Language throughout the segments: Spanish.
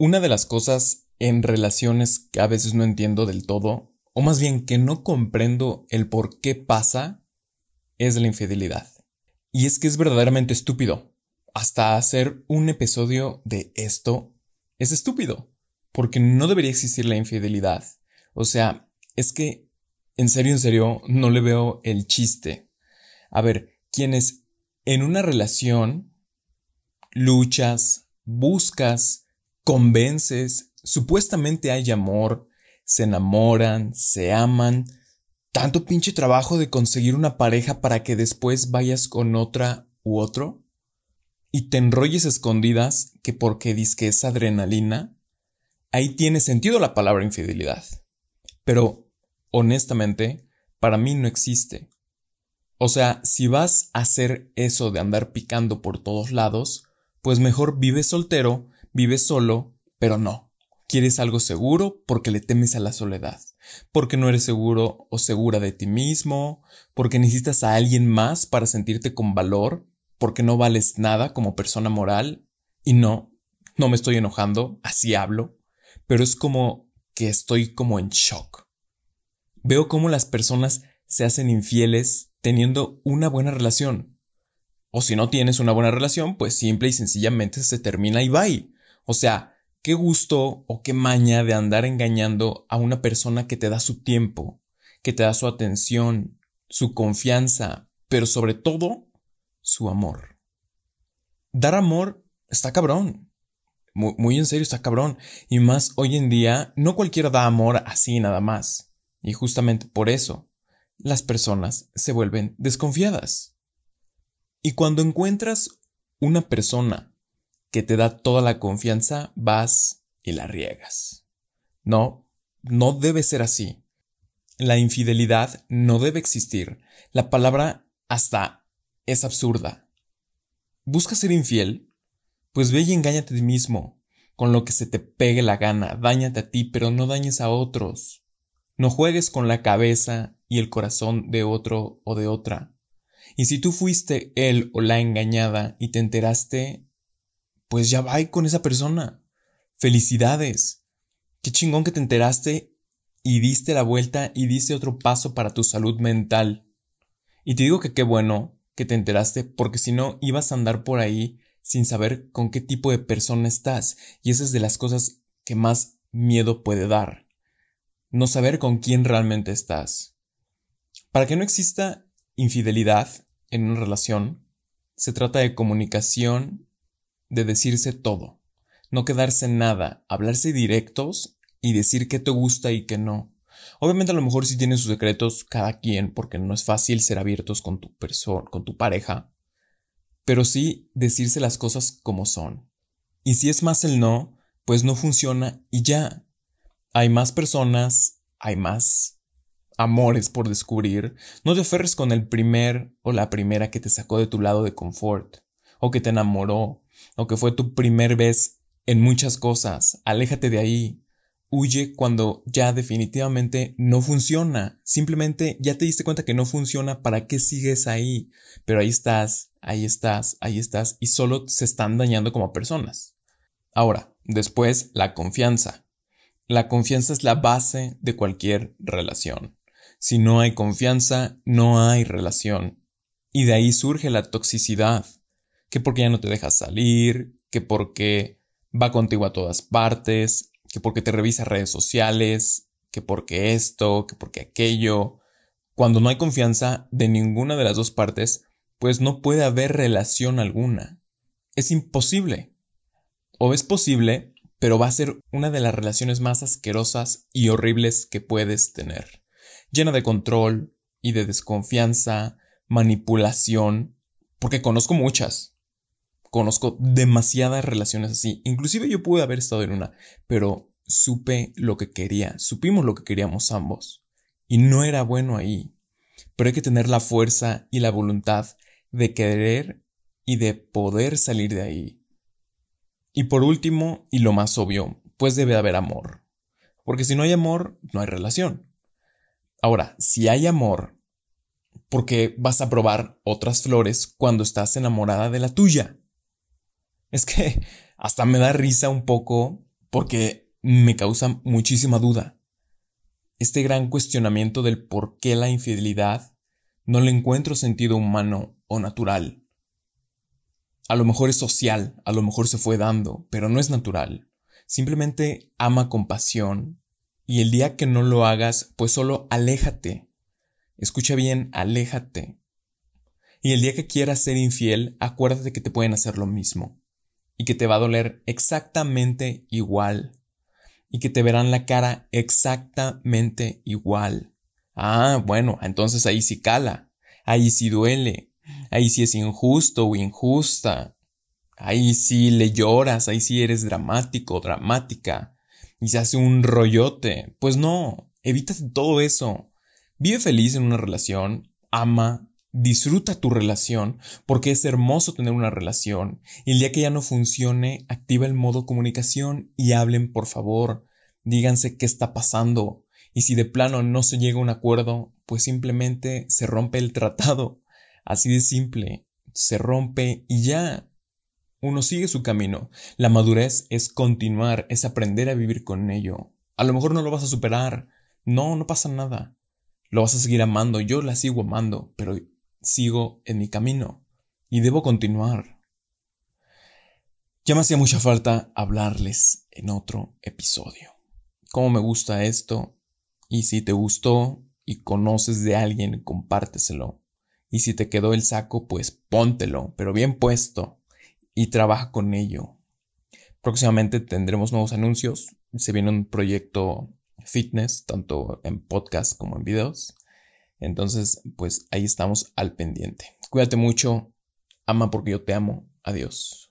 Una de las cosas en relaciones que a veces no entiendo del todo, o más bien que no comprendo el por qué pasa, es la infidelidad. Y es que es verdaderamente estúpido. Hasta hacer un episodio de esto es estúpido, porque no debería existir la infidelidad. O sea, es que, en serio, en serio, no le veo el chiste. A ver, quienes en una relación luchas, buscas, convences, supuestamente hay amor, se enamoran, se aman, tanto pinche trabajo de conseguir una pareja para que después vayas con otra u otro y te enrolles escondidas que porque que es adrenalina, ahí tiene sentido la palabra infidelidad. Pero, honestamente, para mí no existe. O sea, si vas a hacer eso de andar picando por todos lados, pues mejor vive soltero Vives solo, pero no. Quieres algo seguro porque le temes a la soledad, porque no eres seguro o segura de ti mismo, porque necesitas a alguien más para sentirte con valor, porque no vales nada como persona moral. Y no, no me estoy enojando, así hablo, pero es como que estoy como en shock. Veo cómo las personas se hacen infieles teniendo una buena relación. O si no tienes una buena relación, pues simple y sencillamente se termina y bye. O sea, qué gusto o qué maña de andar engañando a una persona que te da su tiempo, que te da su atención, su confianza, pero sobre todo, su amor. Dar amor está cabrón. Muy, en serio está cabrón. Y más hoy en día, no cualquiera da amor así nada más. Y justamente por eso, las personas se vuelven desconfiadas. Y cuando encuentras una persona que te da toda la confianza, vas y la riegas. No, no debe ser así. La infidelidad no debe existir. La palabra hasta es absurda. ¿Busca ser infiel? Pues ve y engáñate a ti mismo, con lo que se te pegue la gana, dáñate a ti, pero no dañes a otros. No juegues con la cabeza y el corazón de otro o de otra. Y si tú fuiste él o la engañada y te enteraste, pues ya va con esa persona. Felicidades. Qué chingón que te enteraste y diste la vuelta y diste otro paso para tu salud mental. Y te digo que qué bueno que te enteraste porque si no ibas a andar por ahí sin saber con qué tipo de persona estás. Y esa es de las cosas que más miedo puede dar. No saber con quién realmente estás. Para que no exista infidelidad en una relación, se trata de comunicación de decirse todo, no quedarse nada, hablarse directos y decir qué te gusta y qué no. Obviamente a lo mejor sí tienen sus secretos cada quien, porque no es fácil ser abiertos con tu persona, con tu pareja, pero sí decirse las cosas como son. Y si es más el no, pues no funciona y ya. Hay más personas, hay más amores por descubrir. No te aferres con el primer o la primera que te sacó de tu lado de confort, o que te enamoró, o que fue tu primer vez en muchas cosas. Aléjate de ahí. Huye cuando ya definitivamente no funciona. Simplemente ya te diste cuenta que no funciona, ¿para qué sigues ahí? Pero ahí estás, ahí estás, ahí estás y solo se están dañando como personas. Ahora, después, la confianza. La confianza es la base de cualquier relación. Si no hay confianza, no hay relación. Y de ahí surge la toxicidad que porque ya no te deja salir, que porque va contigo a todas partes, que porque te revisa redes sociales, que porque esto, que porque aquello. Cuando no hay confianza de ninguna de las dos partes, pues no puede haber relación alguna. Es imposible. O es posible, pero va a ser una de las relaciones más asquerosas y horribles que puedes tener. Llena de control y de desconfianza, manipulación, porque conozco muchas. Conozco demasiadas relaciones así. Inclusive yo pude haber estado en una, pero supe lo que quería, supimos lo que queríamos ambos. Y no era bueno ahí. Pero hay que tener la fuerza y la voluntad de querer y de poder salir de ahí. Y por último, y lo más obvio, pues debe haber amor. Porque si no hay amor, no hay relación. Ahora, si hay amor, ¿por qué vas a probar otras flores cuando estás enamorada de la tuya? Es que hasta me da risa un poco porque me causa muchísima duda. Este gran cuestionamiento del por qué la infidelidad no le encuentro sentido humano o natural. A lo mejor es social, a lo mejor se fue dando, pero no es natural. Simplemente ama con pasión. Y el día que no lo hagas, pues solo aléjate. Escucha bien, aléjate. Y el día que quieras ser infiel, acuérdate que te pueden hacer lo mismo. Y que te va a doler exactamente igual. Y que te verán la cara exactamente igual. Ah, bueno, entonces ahí sí cala. Ahí sí duele. Ahí sí es injusto o injusta. Ahí sí le lloras, ahí sí eres dramático, dramática. Y se hace un rollote. Pues no, evítate todo eso. Vive feliz en una relación, ama, disfruta tu relación, porque es hermoso tener una relación. Y el día que ya no funcione, activa el modo comunicación y hablen, por favor. Díganse qué está pasando. Y si de plano no se llega a un acuerdo, pues simplemente se rompe el tratado. Así de simple, se rompe y ya. Uno sigue su camino. La madurez es continuar, es aprender a vivir con ello. A lo mejor no lo vas a superar. No, no pasa nada. Lo vas a seguir amando. Yo la sigo amando, pero sigo en mi camino. Y debo continuar. Ya me hacía mucha falta hablarles en otro episodio. Cómo me gusta esto. Y si te gustó y conoces de alguien, compárteselo. Y si te quedó el saco, pues póntelo, pero bien puesto, y trabaja con ello. Próximamente tendremos nuevos anuncios. Se viene un proyecto fitness, tanto en podcast como en videos. Entonces, pues ahí estamos al pendiente. Cuídate mucho. Ama porque yo te amo. Adiós.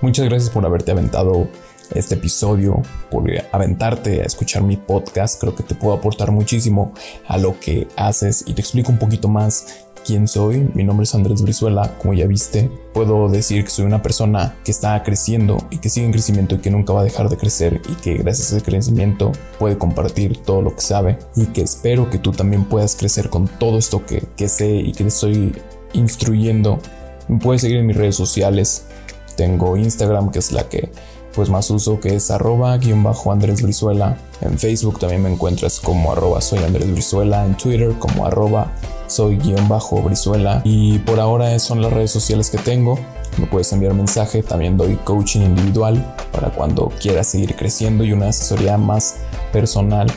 Muchas gracias por haberte aventado este episodio, por aventarte a escuchar mi podcast. Creo que te puedo aportar muchísimo a lo que haces y te explico un poquito más quién soy. Mi nombre es Andrés Brizuela, como ya viste. Puedo decir que soy una persona que está creciendo y que sigue en crecimiento y que nunca va a dejar de crecer y que gracias a ese crecimiento puede compartir todo lo que sabe y que espero que tú también puedas crecer con todo esto que, que sé y que estoy instruyendo. Me puedes seguir en mis redes sociales. Tengo Instagram, que es la que pues más uso que es arroba guion bajo Andrés Brizuela. En Facebook también me encuentras como arroba soy Brizuela. En Twitter como arroba soy guion bajo Brizuela. Y por ahora son las redes sociales que tengo. Me puedes enviar mensaje. También doy coaching individual para cuando quieras seguir creciendo y una asesoría más personal.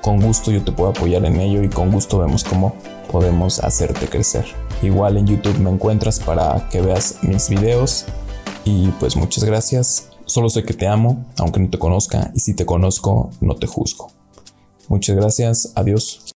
Con gusto yo te puedo apoyar en ello y con gusto vemos cómo podemos hacerte crecer. Igual en YouTube me encuentras para que veas mis videos. Y pues muchas gracias Solo sé que te amo, aunque no te conozca, y si te conozco, no te juzgo. Muchas gracias, adiós.